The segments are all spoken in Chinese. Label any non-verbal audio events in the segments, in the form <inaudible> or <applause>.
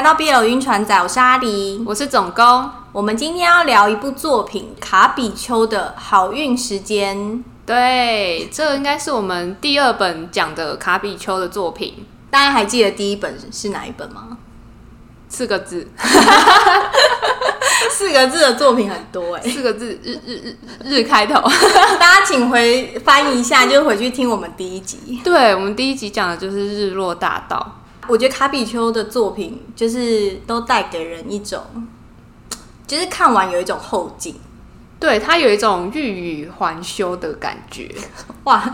来到 BL 晕船仔，我是阿梨，我是总工。我们今天要聊一部作品——卡比丘的好运时间。对，这应该是我们第二本讲的卡比丘的作品。大家还记得第一本是哪一本吗？四个字，<laughs> 四个字的作品很多哎、欸，四个字日日日日开头。<laughs> 大家请回翻一下，就回去听我们第一集。对，我们第一集讲的就是日落大道。我觉得卡比丘的作品就是都带给人一种，就是看完有一种后劲，对，他有一种欲语还休的感觉。<laughs> 哇，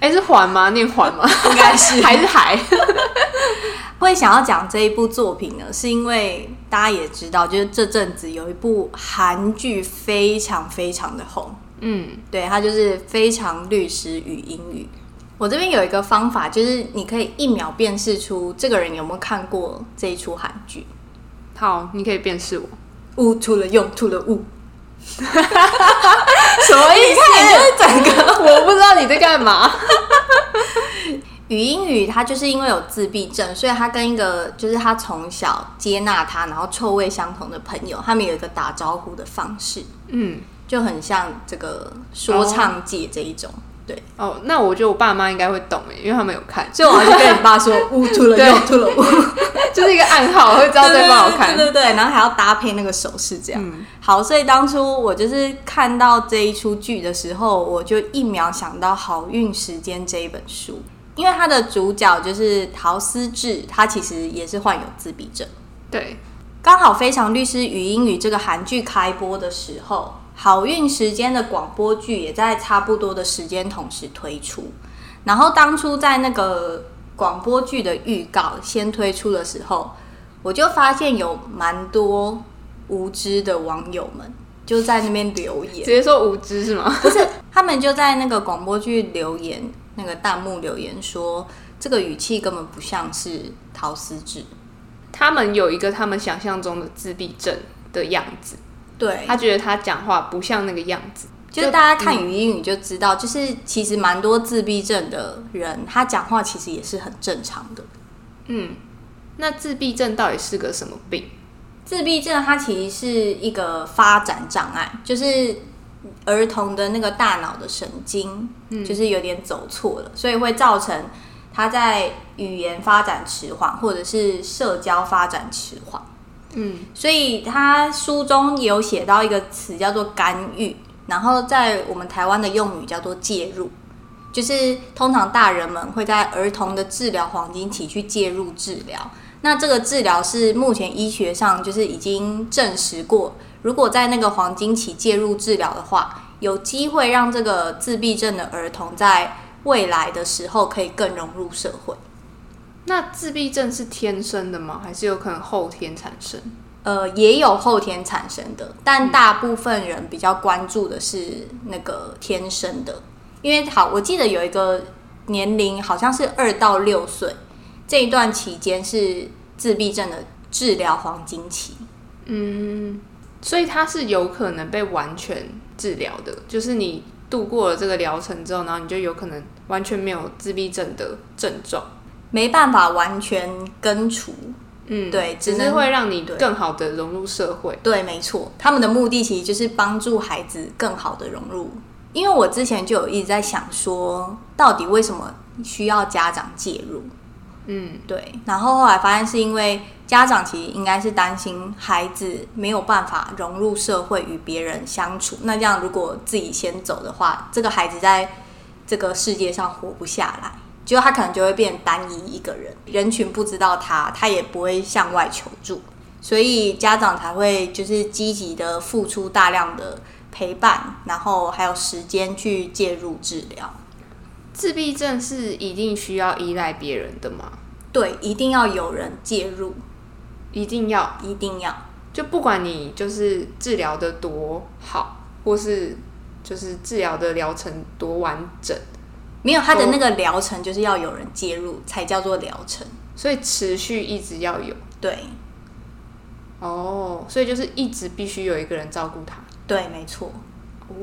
哎、欸，是还吗？念还吗？应该是 <laughs> 还是还？<laughs> 会想要讲这一部作品呢，是因为大家也知道，就是这阵子有一部韩剧非常非常的红，嗯，对，它就是《非常律师禹英禑》。我这边有一个方法，就是你可以一秒辨识出这个人有没有看过这一出韩剧。好，你可以辨识我。物出了用，出了物。<laughs> 什么意思？你就是整个，<laughs> 我不知道你在干嘛。<laughs> 语音语他就是因为有自闭症，所以他跟一个就是他从小接纳他，然后臭味相同的朋友，他们有一个打招呼的方式，嗯，就很像这个说唱界这一种。哦对哦，那我觉得我爸妈应该会懂诶，因为他们有看，所以我就跟你爸说“ <laughs> 乌吐了又吐了 <laughs> 乌”，就是一个暗号，我会知道对方好看。对对对，然后还要搭配那个手势，这样、嗯。好，所以当初我就是看到这一出剧的时候，我就一秒想到《好运时间》这一本书，因为它的主角就是陶思智，他其实也是患有自闭症。对，刚好《非常律师禹英禑》这个韩剧开播的时候。好运时间的广播剧也在差不多的时间同时推出，然后当初在那个广播剧的预告先推出的时候，我就发现有蛮多无知的网友们就在那边留言，直接说无知是吗？不是，他们就在那个广播剧留言那个弹幕留言说，这个语气根本不像是陶思智，他们有一个他们想象中的自闭症的样子。对，他觉得他讲话不像那个样子，就，是大家看语音语就知道，就是其实蛮多自闭症的人，他讲话其实也是很正常的。嗯，那自闭症到底是个什么病？自闭症它其实是一个发展障碍，就是儿童的那个大脑的神经，就是有点走错了，嗯，所以会造成他在语言发展迟缓，或者是社交发展迟缓。嗯，所以他书中有写到一个词叫做干预，然后在我们台湾的用语叫做介入，就是通常大人们会在儿童的治疗黄金期去介入治疗。那这个治疗是目前医学上就是已经证实过，如果在那个黄金期介入治疗的话，有机会让这个自闭症的儿童在未来的时候可以更融入社会。那自闭症是天生的吗？还是有可能后天产生？呃，也有后天产生的，但大部分人比较关注的是那个天生的。因为好，我记得有一个年龄好像是二到六岁这一段期间是自闭症的治疗黄金期。嗯，所以它是有可能被完全治疗的，就是你度过了这个疗程之后，然后你就有可能完全没有自闭症的症状。没办法完全根除，嗯，对，只是会让你更好的融入社会。对，没错，他们的目的其实就是帮助孩子更好的融入。因为我之前就有一直在想说，到底为什么需要家长介入？嗯，对。然后后来发现是因为家长其实应该是担心孩子没有办法融入社会与别人相处。那这样如果自己先走的话，这个孩子在这个世界上活不下来。就他可能就会变单一一个人，人群不知道他，他也不会向外求助，所以家长才会就是积极的付出大量的陪伴，然后还有时间去介入治疗。自闭症是一定需要依赖别人的吗？对，一定要有人介入，一定要，一定要。就不管你就是治疗的多好，或是就是治疗的疗程多完整。没有，他的那个疗程就是要有人介入才叫做疗程，所以持续一直要有。对，哦，所以就是一直必须有一个人照顾他。对，没错。哦，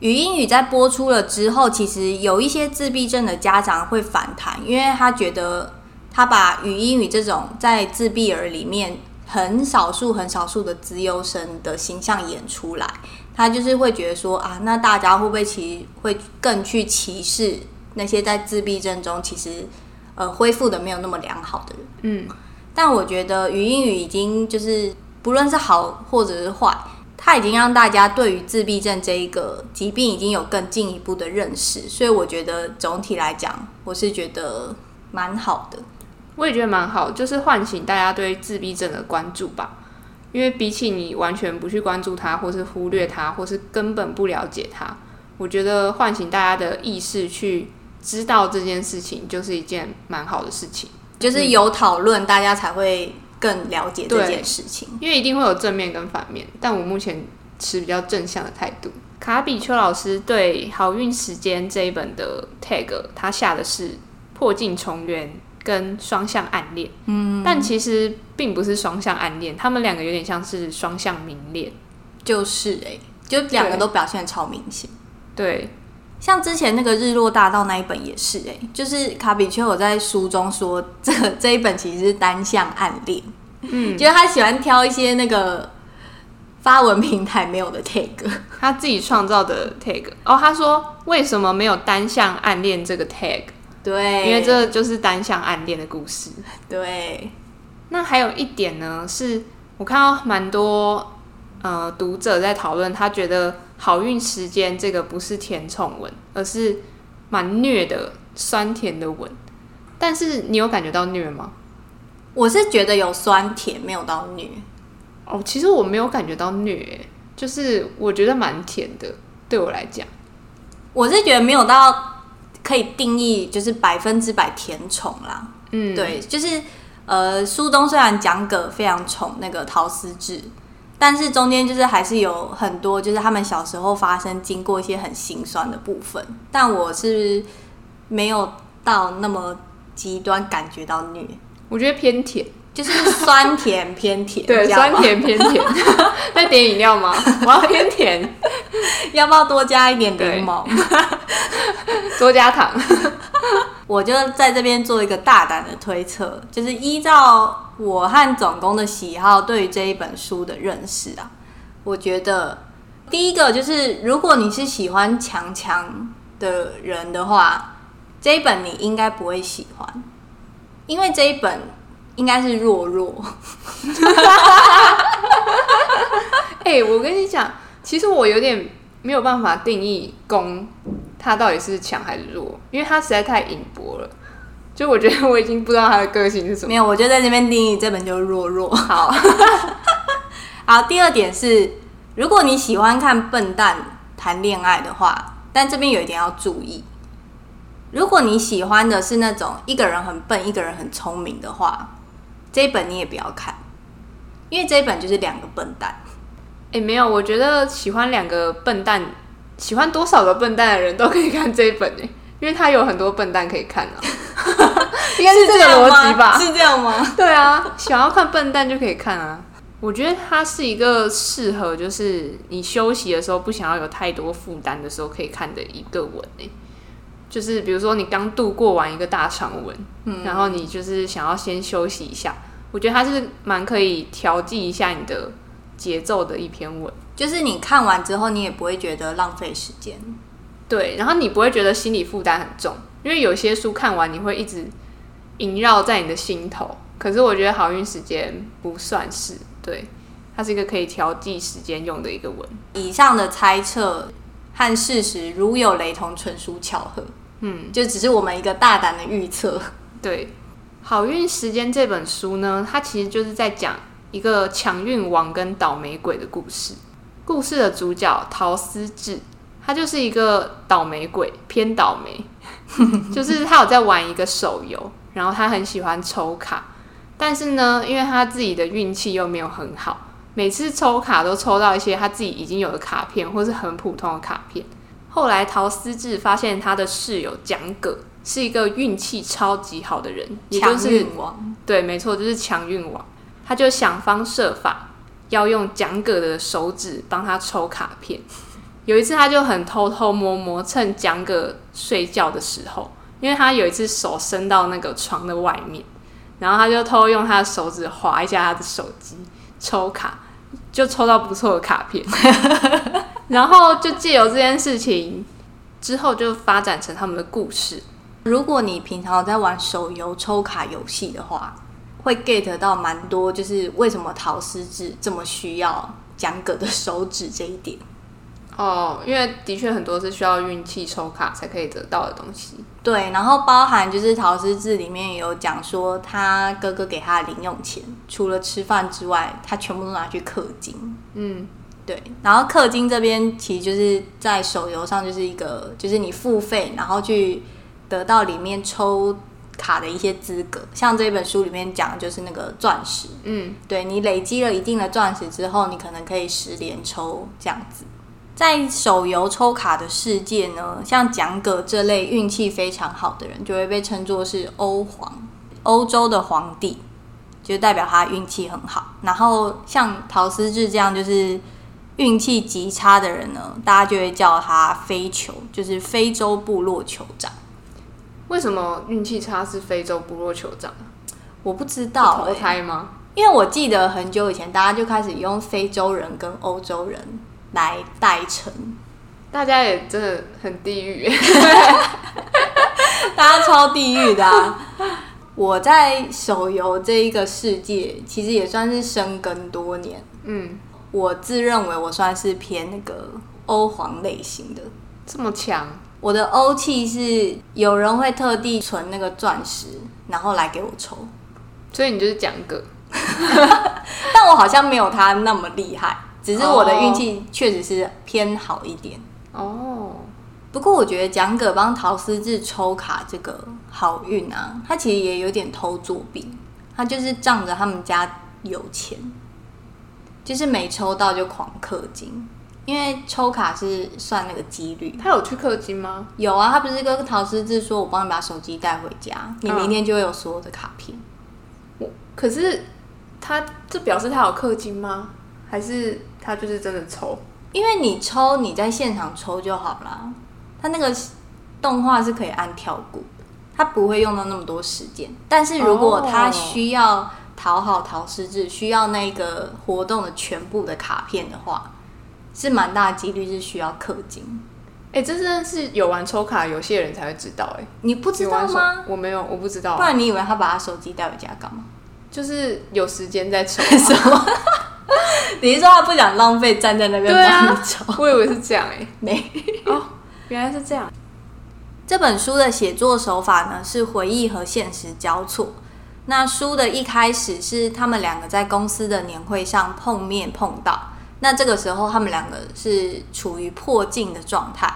语英语在播出了之后，其实有一些自闭症的家长会反弹，因为他觉得他把语音语这种在自闭儿里面很少数、很少数的资优生的形象演出来，他就是会觉得说啊，那大家会不会其实会更去歧视那些在自闭症中其实呃恢复的没有那么良好的人？嗯，但我觉得语音语已经就是不论是好或者是坏。他已经让大家对于自闭症这一个疾病已经有更进一步的认识，所以我觉得总体来讲，我是觉得蛮好的。我也觉得蛮好，就是唤醒大家对自闭症的关注吧。因为比起你完全不去关注它，或是忽略它，或是根本不了解它，我觉得唤醒大家的意识去知道这件事情，就是一件蛮好的事情。就是有讨论，大家才会。更了解这件事情，因为一定会有正面跟反面，但我目前持比较正向的态度。卡比丘老师对《好运时间》这一本的 tag，他下的是破镜重圆跟双向暗恋，嗯，但其实并不是双向暗恋，他们两个有点像是双向明恋，就是哎、欸，就两个都表现超明显，对，像之前那个日落大道那一本也是哎、欸，就是卡比丘有在书中说，这 <laughs> 这一本其实是单向暗恋。嗯，就是他喜欢挑一些那个发文平台没有的 tag，<laughs> 他自己创造的 tag。哦，他说为什么没有单向暗恋这个 tag？对，因为这就是单向暗恋的故事。对，那还有一点呢，是我看到蛮多呃读者在讨论，他觉得好运时间这个不是甜宠文，而是蛮虐的酸甜的文。但是你有感觉到虐吗？我是觉得有酸甜，没有到虐。哦，其实我没有感觉到虐，就是我觉得蛮甜的。对我来讲，我是觉得没有到可以定义就是百分之百甜宠啦。嗯，对，就是呃，书中虽然讲葛非常宠那个陶思智，但是中间就是还是有很多就是他们小时候发生经过一些很心酸的部分，但我是没有到那么极端感觉到虐。我觉得偏甜，就是酸甜偏甜。<laughs> 对，酸甜偏甜。在点饮料吗？我要偏甜，<laughs> 要不要多加一点柠檬？<laughs> 多加糖。我就在这边做一个大胆的推测，就是依照我和总工的喜好，对于这一本书的认识啊，我觉得第一个就是，如果你是喜欢强强的人的话，这一本你应该不会喜欢。因为这一本应该是弱弱，<laughs> 哎、我跟你讲，其实我有点没有办法定义攻他到底是强还是弱，因为他实在太隐薄了。就我觉得我已经不知道他的个性是什么。没有，我就在这边定义这本就是弱弱。好，<laughs> 好。第二点是，如果你喜欢看笨蛋谈恋爱的话，但这边有一点要注意。如果你喜欢的是那种一个人很笨，一个人很聪明的话，这一本你也不要看，因为这一本就是两个笨蛋。哎、欸，没有，我觉得喜欢两个笨蛋，喜欢多少个笨蛋的人都可以看这一本诶，<laughs> 因为他有很多笨蛋可以看啊。<laughs> 应该是这个逻辑吧？是这样吗？对啊，想要看笨蛋就可以看啊。我觉得它是一个适合，就是你休息的时候不想要有太多负担的时候可以看的一个文诶。就是比如说你刚度过完一个大长文，嗯，然后你就是想要先休息一下，我觉得它是蛮可以调剂一下你的节奏的一篇文。就是你看完之后，你也不会觉得浪费时间，对，然后你不会觉得心理负担很重，因为有些书看完你会一直萦绕在你的心头。可是我觉得好运时间不算是，对，它是一个可以调剂时间用的一个文。以上的猜测和事实如有雷同，纯属巧合。嗯，就只是我们一个大胆的预测。对，《好运时间》这本书呢，它其实就是在讲一个强运王跟倒霉鬼的故事。故事的主角陶思智，他就是一个倒霉鬼，偏倒霉。<laughs> 就是他有在玩一个手游，然后他很喜欢抽卡，但是呢，因为他自己的运气又没有很好，每次抽卡都抽到一些他自己已经有的卡片，或是很普通的卡片。后来，陶思智发现他的室友蒋葛是一个运气超级好的人，也就是强运王。对，没错，就是强运王。他就想方设法要用蒋葛的手指帮他抽卡片。有一次，他就很偷偷摸摸，趁蒋葛睡觉的时候，因为他有一次手伸到那个床的外面，然后他就偷用他的手指划一下他的手机抽卡，就抽到不错的卡片，<laughs> 然后就借由这件事情之后就发展成他们的故事。如果你平常在玩手游抽卡游戏的话，会 get 到蛮多，就是为什么陶丝制这么需要讲葛的手指这一点。哦，因为的确很多是需要运气抽卡才可以得到的东西。对，然后包含就是陶丝制里面有讲说，他哥哥给他的零用钱，除了吃饭之外，他全部都拿去氪金。嗯，对。然后氪金这边其实就是在手游上就是一个，就是你付费然后去得到里面抽卡的一些资格。像这本书里面讲的就是那个钻石。嗯，对，你累积了一定的钻石之后，你可能可以十连抽这样子。在手游抽卡的世界呢，像蒋葛这类运气非常好的人，就会被称作是欧皇，欧洲的皇帝，就代表他运气很好。然后像陶思志这样就是运气极差的人呢，大家就会叫他非酋，就是非洲部落酋长。为什么运气差是非洲部落酋长？我不知道、欸，投胎吗？因为我记得很久以前，大家就开始用非洲人跟欧洲人。来代称，大家也真的很地狱，<laughs> 大家超地狱的啊！我在手游这一个世界，其实也算是深耕多年。嗯，我自认为我算是偏那个欧皇类型的，这么强。我的欧气是有人会特地存那个钻石，然后来给我抽，所以你就是讲葛，<laughs> 但我好像没有他那么厉害。只是我的运气确实是偏好一点哦。不过我觉得蒋葛帮陶思志抽卡这个好运啊，他其实也有点偷作弊。他就是仗着他们家有钱，就是没抽到就狂氪金。因为抽卡是算那个几率。他有去氪金吗？有啊，他不是跟桃丝制说：“我帮你把手机带回家，你明天就会有所有的卡片。”我可是他这表示他有氪金吗？还是？他就是真的抽，因为你抽你在现场抽就好了。他那个动画是可以按跳过，他不会用到那么多时间。但是如果他需要讨好桃丝制，需要那个活动的全部的卡片的话，是蛮大的几率是需要氪金。哎、欸，这真的是有玩抽卡游戏的人才会知道。哎，你不知道吗？我没有，我不知道。不然你以为他把他手机带回家干嘛？就是有时间在抽 <laughs> 什么？<laughs> 你是说他不想浪费站在那边帮你抽？我以为是这样哎，<laughs> 没哦，原来是这样。这本书的写作手法呢，是回忆和现实交错。那书的一开始是他们两个在公司的年会上碰面碰到，那这个时候他们两个是处于破镜的状态，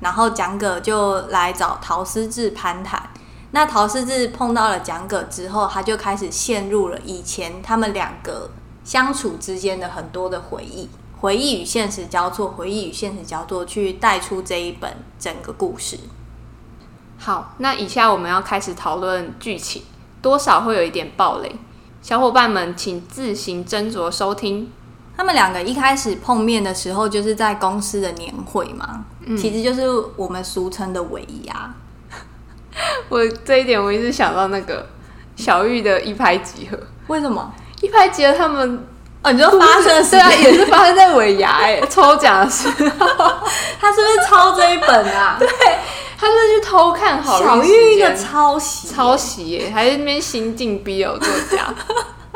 然后蒋葛就来找桃丝制攀谈。那桃丝制碰到了蒋葛之后，他就开始陷入了以前他们两个。相处之间的很多的回忆，回忆与现实交错，回忆与现实交错，去带出这一本整个故事。好，那以下我们要开始讨论剧情，多少会有一点暴雷，小伙伴们请自行斟酌收听。他们两个一开始碰面的时候，就是在公司的年会嘛，嗯、其实就是我们俗称的尾牙。<laughs> 我这一点我一直想到那个小玉的一拍即合，为什么？一拍即合，他们哦，你就发生的对啊，也是发生在尾牙哎，<laughs> 抽奖的时候，<laughs> 他是不是抄这一本啊？对，他就是去偷看好小玉一个抄袭，抄袭耶，还是那边新晋 BL 作家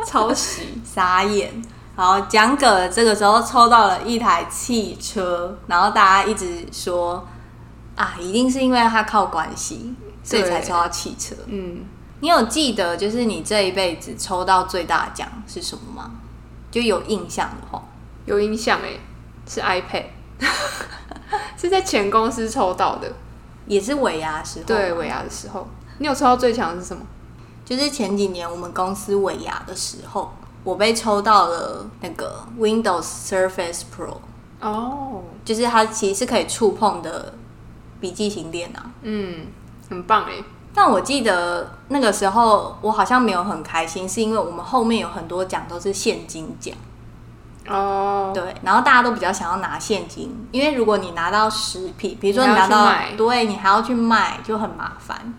抄袭，傻眼。好，蒋葛这个时候抽到了一台汽车，然后大家一直说啊，一定是因为他靠关系，所以才抽到汽车。嗯。你有记得就是你这一辈子抽到最大奖是什么吗？就有印象的话，有印象哎，是 iPad，<laughs> 是在前公司抽到的，也是尾牙的时候。对，尾牙的时候，你有抽到最强的是什么？就是前几年我们公司尾牙的时候，我被抽到了那个 Windows Surface Pro。哦，就是它其实是可以触碰的笔记型电脑。嗯，很棒哎。但我记得那个时候，我好像没有很开心，是因为我们后面有很多奖都是现金奖。哦，对，然后大家都比较想要拿现金，因为如果你拿到实品，比如说你拿到，对，你还要去卖，就很麻烦。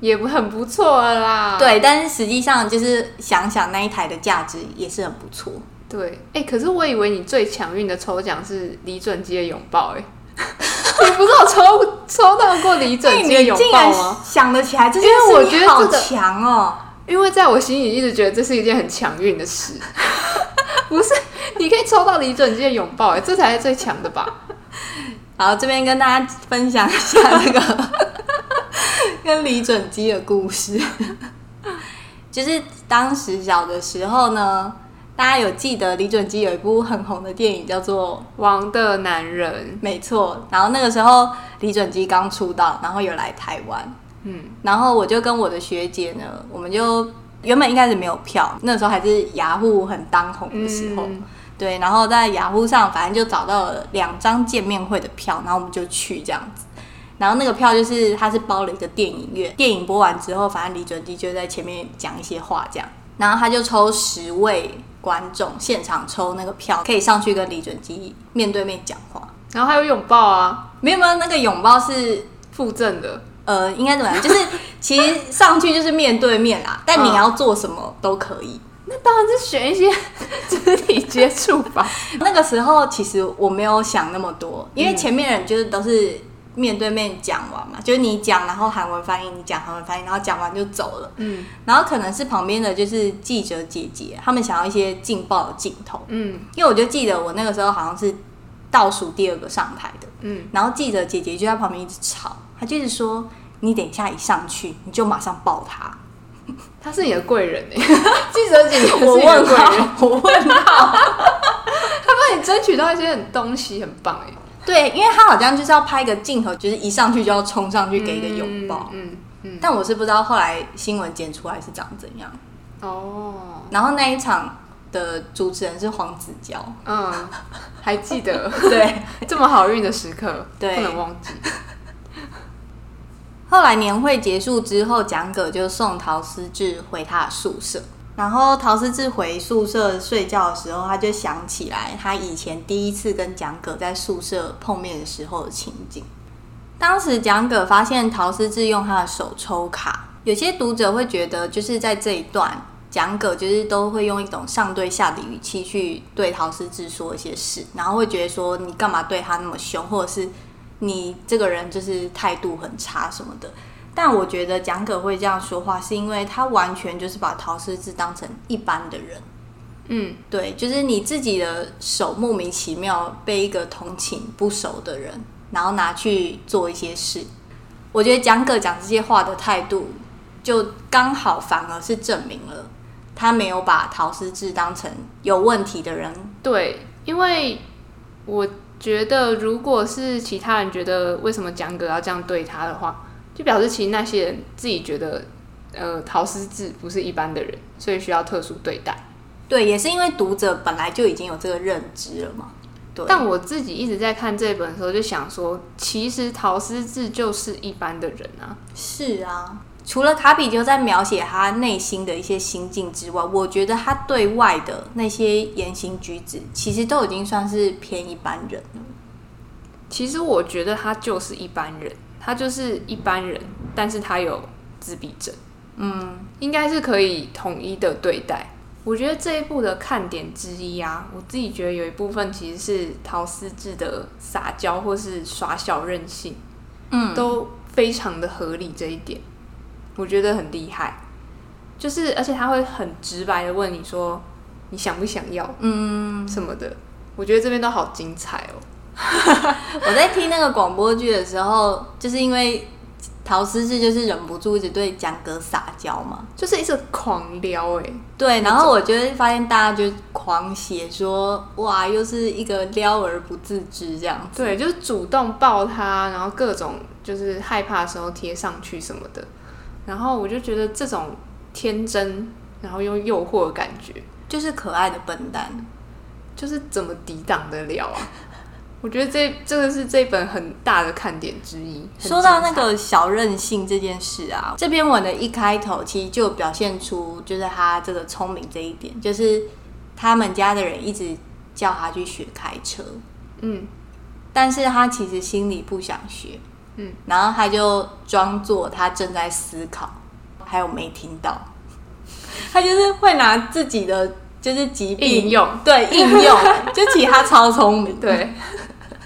也不很不错了啦。对，但是实际上就是想想那一台的价值也是很不错。对，哎、欸，可是我以为你最强运的抽奖是李准基的拥抱、欸，哎，<laughs> 你不是有抽抽到过李准基的拥抱吗？想得起来，这件事我觉得好强哦。因为在我心里一直觉得这是一件很强运的事，<laughs> 不是？你可以抽到李准基的拥抱，哎，这才是最强的吧？好，这边跟大家分享一下那个 <laughs> 跟李准基的故事，<laughs> 就是当时小的时候呢，大家有记得李准基有一部很红的电影叫做《王的男人》，没错。然后那个时候李准基刚出道，然后有来台湾。嗯，然后我就跟我的学姐呢，我们就原本一开始没有票，那时候还是雅虎很当红的时候，嗯、对，然后在雅虎上反正就找到了两张见面会的票，然后我们就去这样子，然后那个票就是他是包了一个电影院，电影播完之后，反正李准基就在前面讲一些话这样，然后他就抽十位观众现场抽那个票，可以上去跟李准基面对面讲话，然后还有拥抱啊，没有没有，那个拥抱是附赠的。呃，应该怎么样？就是其实上去就是面对面啦，<laughs> 但你要做什么都可以。那当然是选一些 <laughs> 肢体接触吧。<laughs> 那个时候其实我没有想那么多，因为前面人就是都是面对面讲完嘛，就是你讲，然后韩文翻译，你讲韩文翻译，然后讲完就走了。嗯，然后可能是旁边的就是记者姐姐，他们想要一些劲爆的镜头。嗯，因为我就记得我那个时候好像是倒数第二个上台的。嗯，然后记者姐姐就在旁边一直吵。她就是说，你等一下一上去，你就马上抱他。<laughs> 他是你的贵人哎，<laughs> 记者姐姐，我问号，我问号，<laughs> 他帮你争取到一些很东西，很棒哎。对，因为他好像就是要拍一个镜头，就是一上去就要冲上去给一个拥抱。嗯嗯，嗯，但我是不知道后来新闻剪出来是长怎样。哦。然后那一场的主持人是黄子佼，嗯，还记得？<laughs> 对，这么好运的时刻，对，不能忘记。后来年会结束之后，蒋葛就送陶思智回他的宿舍。然后陶思智回宿舍睡觉的时候，他就想起来他以前第一次跟蒋葛在宿舍碰面的时候的情景。当时蒋葛发现陶思智用他的手抽卡，有些读者会觉得，就是在这一段，蒋葛就是都会用一种上对下的语气去对陶思智说一些事，然后会觉得说你干嘛对他那么凶，或者是。你这个人就是态度很差什么的，但我觉得蒋葛会这样说话，是因为他完全就是把陶思智当成一般的人。嗯，对，就是你自己的手莫名其妙被一个同情不熟的人，然后拿去做一些事。我觉得蒋葛讲这些话的态度，就刚好反而是证明了他没有把陶思智当成有问题的人。对，因为我。觉得如果是其他人觉得为什么蒋葛要这样对他的话，就表示其实那些人自己觉得，呃，陶思志不是一般的人，所以需要特殊对待。对，也是因为读者本来就已经有这个认知了嘛。对。但我自己一直在看这本的时候，就想说，其实陶思志就是一般的人啊。是啊。除了卡比就在描写他内心的一些心境之外，我觉得他对外的那些言行举止，其实都已经算是偏一般人了。其实我觉得他就是一般人，他就是一般人，但是他有自闭症，嗯，应该是可以统一的对待。我觉得这一部的看点之一啊，我自己觉得有一部分其实是陶思智的撒娇或是耍小任性，嗯，都非常的合理这一点。我觉得很厉害，就是而且他会很直白的问你说，你想不想要，嗯，什么的。我觉得这边都好精彩哦。<laughs> 我在听那个广播剧的时候，就是因为陶思志就是忍不住一直对蒋哥撒娇嘛，就是一直狂撩哎。对，然后我就会发现大家就狂写说，哇，又是一个撩而不自知这样子。对，就是主动抱他，然后各种就是害怕的时候贴上去什么的。然后我就觉得这种天真，然后又诱惑的感觉，就是可爱的笨蛋，就是怎么抵挡得了啊？我觉得这这个是这本很大的看点之一。说到那个小任性这件事啊，这篇文的一开头其实就表现出，就是他这个聪明这一点，就是他们家的人一直叫他去学开车，嗯，但是他其实心里不想学。嗯，然后他就装作他正在思考，还有没听到，他就是会拿自己的就是疾病应用，对应用，<laughs> 就其实他超聪明，对，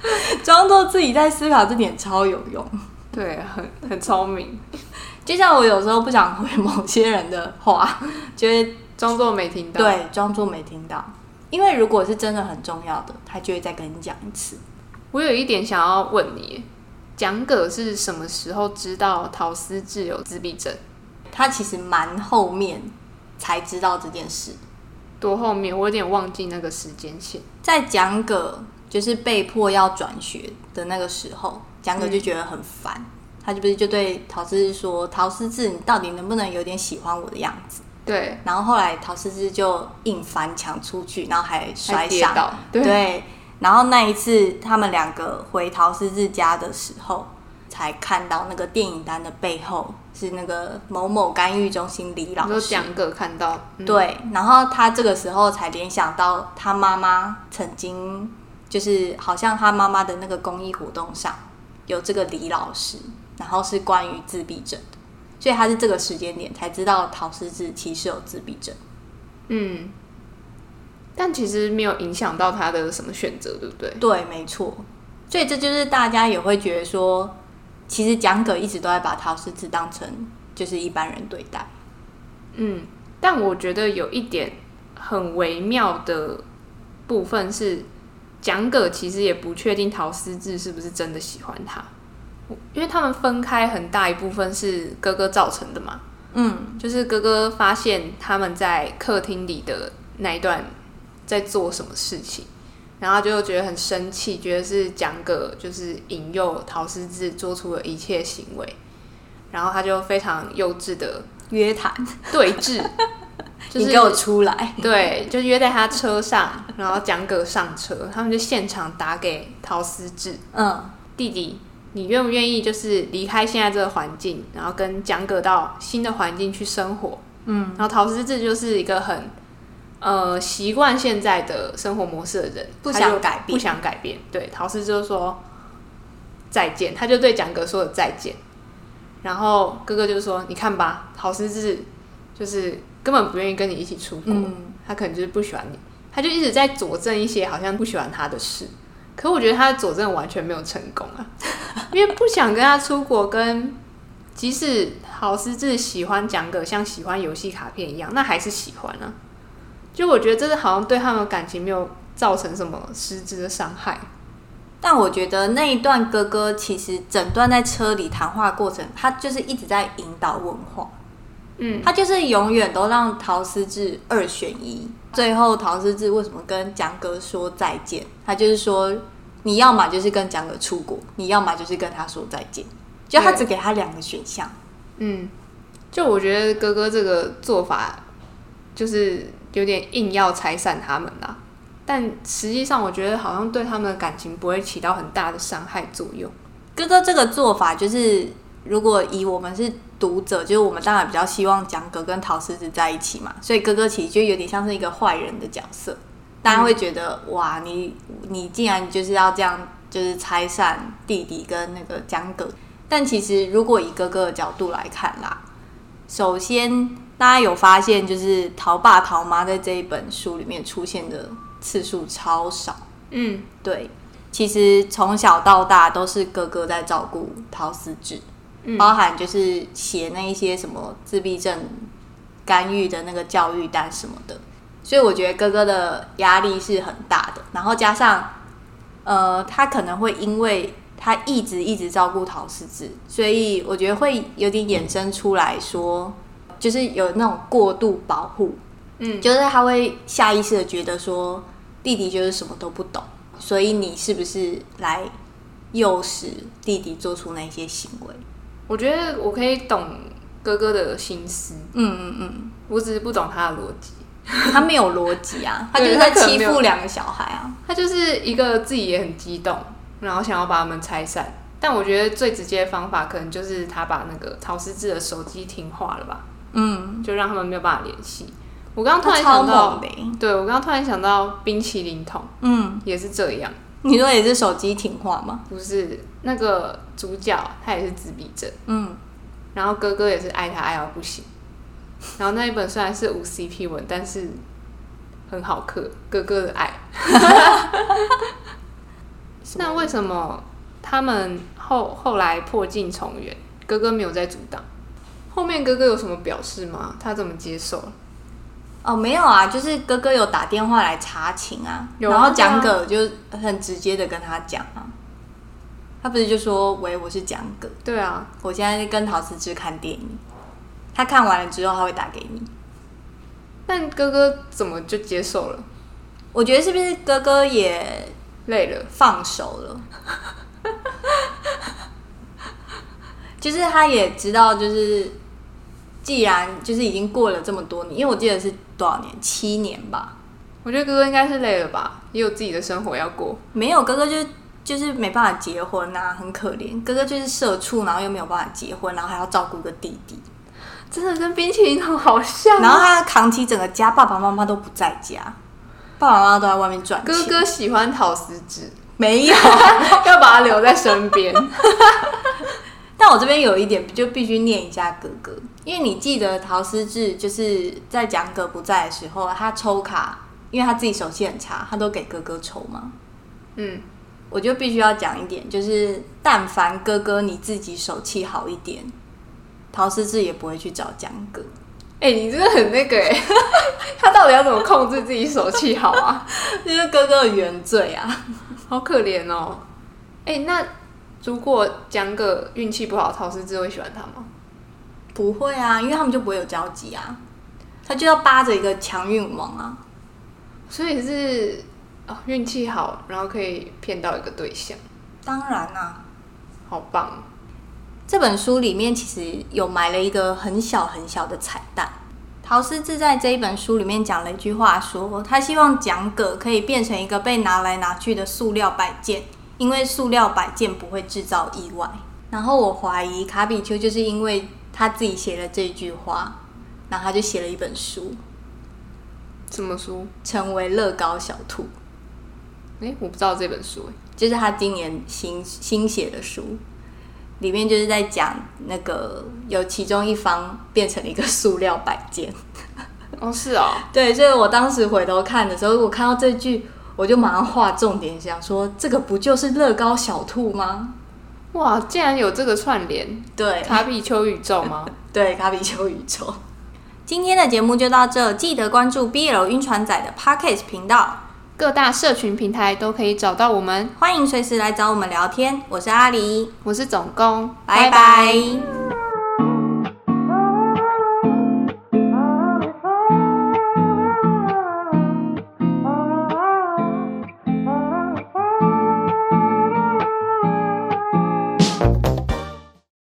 <laughs> 装作自己在思考这点超有用，对，很很聪明。就像我有时候不想回某些人的话，<laughs> 就会装作没听到，对，装作没听到。因为如果是真的很重要的，他就会再跟你讲一次。我有一点想要问你，蒋葛是什么时候知道陶思智有自闭症？他其实蛮后面才知道这件事。多后面？我有点忘记那个时间线。在蒋葛就是被迫要转学的那个时候，江哥就觉得很烦。嗯他就不是就对陶思志说：“陶思志，你到底能不能有点喜欢我的样子？”对。然后后来陶思志就硬翻墙出去，然后还摔伤。对，对。然后那一次他们两个回陶思志家的时候，才看到那个电影单的背后是那个某某干预中心李老师。就两个看到。嗯、对。然后他这个时候才联想到他妈妈曾经就是好像他妈妈的那个公益活动上有这个李老师。然后是关于自闭症的，所以他是这个时间点才知道陶思智其实有自闭症。嗯，但其实没有影响到他的什么选择，对不对？对，没错。所以这就是大家也会觉得说，其实蒋葛一直都在把陶思智当成就是一般人对待。嗯，但我觉得有一点很微妙的部分是，蒋葛其实也不确定陶思智是不是真的喜欢他。因为他们分开很大一部分是哥哥造成的嘛，嗯，就是哥哥发现他们在客厅里的那一段在做什么事情，然后就觉得很生气，觉得是蒋葛就是引诱陶思智做出了一切行为，然后他就非常幼稚的 <laughs> 约谈。对峙，就是你给我出来，<laughs> 对，就约在他车上，然后蒋葛上车，他们就现场打给陶思志，嗯，弟弟。你愿不愿意就是离开现在这个环境，然后跟蒋葛到新的环境去生活？嗯，然后陶思志就是一个很呃习惯现在的生活模式的人，不想改变，不想改变。对，陶思智就说再见，他就对蒋哥说了再见。然后哥哥就说：“你看吧，陶思志就是根本不愿意跟你一起出国，嗯，他可能就是不喜欢你，他就一直在佐证一些好像不喜欢他的事。”可我觉得他的佐证完全没有成功啊，<laughs> 因为不想跟他出国，跟即使郝思智喜欢讲个像喜欢游戏卡片一样，那还是喜欢啊。就我觉得这是好像对他们的感情没有造成什么实质的伤害。但我觉得那一段哥哥其实整段在车里谈话过程，他就是一直在引导问话。嗯，他就是永远都让陶思志二选一。最后陶思志为什么跟蒋哥说再见？他就是说，你要么就是跟蒋哥出国，你要么就是跟他说再见。就他只给他两个选项。嗯，就我觉得哥哥这个做法就是有点硬要拆散他们啦。但实际上，我觉得好像对他们的感情不会起到很大的伤害作用。哥哥这个做法就是。如果以我们是读者，就是我们当然比较希望蒋哥跟陶思子在一起嘛，所以哥哥其实就有点像是一个坏人的角色，大家会觉得、嗯、哇，你你竟然就是要这样，就是拆散弟弟跟那个蒋哥。但其实如果以哥哥的角度来看啦，首先大家有发现，就是陶爸陶妈在这一本书里面出现的次数超少。嗯，对，其实从小到大都是哥哥在照顾陶思智。包含就是写那一些什么自闭症干预的那个教育单什么的，所以我觉得哥哥的压力是很大的。然后加上，呃，他可能会因为他一直一直照顾陶思智，所以我觉得会有点衍生出来说，就是有那种过度保护，嗯，就是他会下意识的觉得说弟弟就是什么都不懂，所以你是不是来诱使弟弟做出那些行为？我觉得我可以懂哥哥的心思，嗯嗯嗯，我只是不懂他的逻辑，他没有逻辑啊，<laughs> 他就是在欺负两个小孩啊，他就是一个自己也很激动，然后想要把他们拆散，但我觉得最直接的方法可能就是他把那个曹思智的手机停话了吧，嗯，就让他们没有办法联系。我刚刚突然想到，对，我刚刚突然想到冰淇淋桶，嗯，也是这样，<laughs> 你说也是手机听话吗？不是，那个主角他也是自闭症，嗯，然后哥哥也是爱他爱到不行。然后那一本虽然是无 CP 文，但是很好磕，哥哥的爱。<laughs> 那为什么他们后后来破镜重圆，哥哥没有再阻挡？后面哥哥有什么表示吗？他怎么接受？哦，没有啊，就是哥哥有打电话来查寝啊，有然后讲葛就很直接的跟他讲啊，他不是就说喂，我是蒋葛，对啊，我现在跟陶思之看电影，他看完了之后他会打给你，但哥哥怎么就接受了？我觉得是不是哥哥也累了，放手了？<laughs> 就是他也知道，就是。既然就是已经过了这么多年，因为我记得是多少年，七年吧。我觉得哥哥应该是累了吧，也有自己的生活要过。没有哥哥就就是没办法结婚啊，很可怜。哥哥就是社畜，然后又没有办法结婚，然后还要照顾个弟弟，真的跟冰淇淋桶好像。然后他要扛起整个家，爸爸妈妈都不在家，爸爸妈妈都在外面赚钱。哥哥喜欢讨食指，没有 <laughs> 要把他留在身边。<laughs> 但我这边有一点就必须念一下哥哥。因为你记得陶思志就是在讲哥不在的时候，他抽卡，因为他自己手气很差，他都给哥哥抽嘛。嗯，我就必须要讲一点，就是但凡哥哥你自己手气好一点，陶思志也不会去找江哥。哎、欸，你真的很那个哎、欸，<laughs> 他到底要怎么控制自己手气好啊？<laughs> 就是哥哥的原罪啊，好可怜哦。哎、欸，那如果讲葛运气不好，陶思智会喜欢他吗？不会啊，因为他们就不会有交集啊，他就要扒着一个强运王啊，所以是哦，运气好，然后可以骗到一个对象。当然啦、啊，好棒！这本书里面其实有埋了一个很小很小的彩蛋。陶思智在这一本书里面讲了一句话说，说他希望讲葛可以变成一个被拿来拿去的塑料摆件，因为塑料摆件不会制造意外。然后我怀疑卡比丘就是因为。他自己写了这句话，然后他就写了一本书。什么书？成为乐高小兔。哎，我不知道这本书，就是他今年新新写的书，里面就是在讲那个有其中一方变成了一个塑料摆件。哦，是哦，<laughs> 对，所以我当时回头看的时候，我看到这句，我就马上画重点，想说这个不就是乐高小兔吗？哇，竟然有这个串联，对，卡比丘宇宙吗？<laughs> 对，卡比丘宇宙。今天的节目就到这，记得关注 BL 晕船仔的 Podcast 频道，各大社群平台都可以找到我们，欢迎随时来找我们聊天。我是阿狸，我是总工，拜拜。拜拜。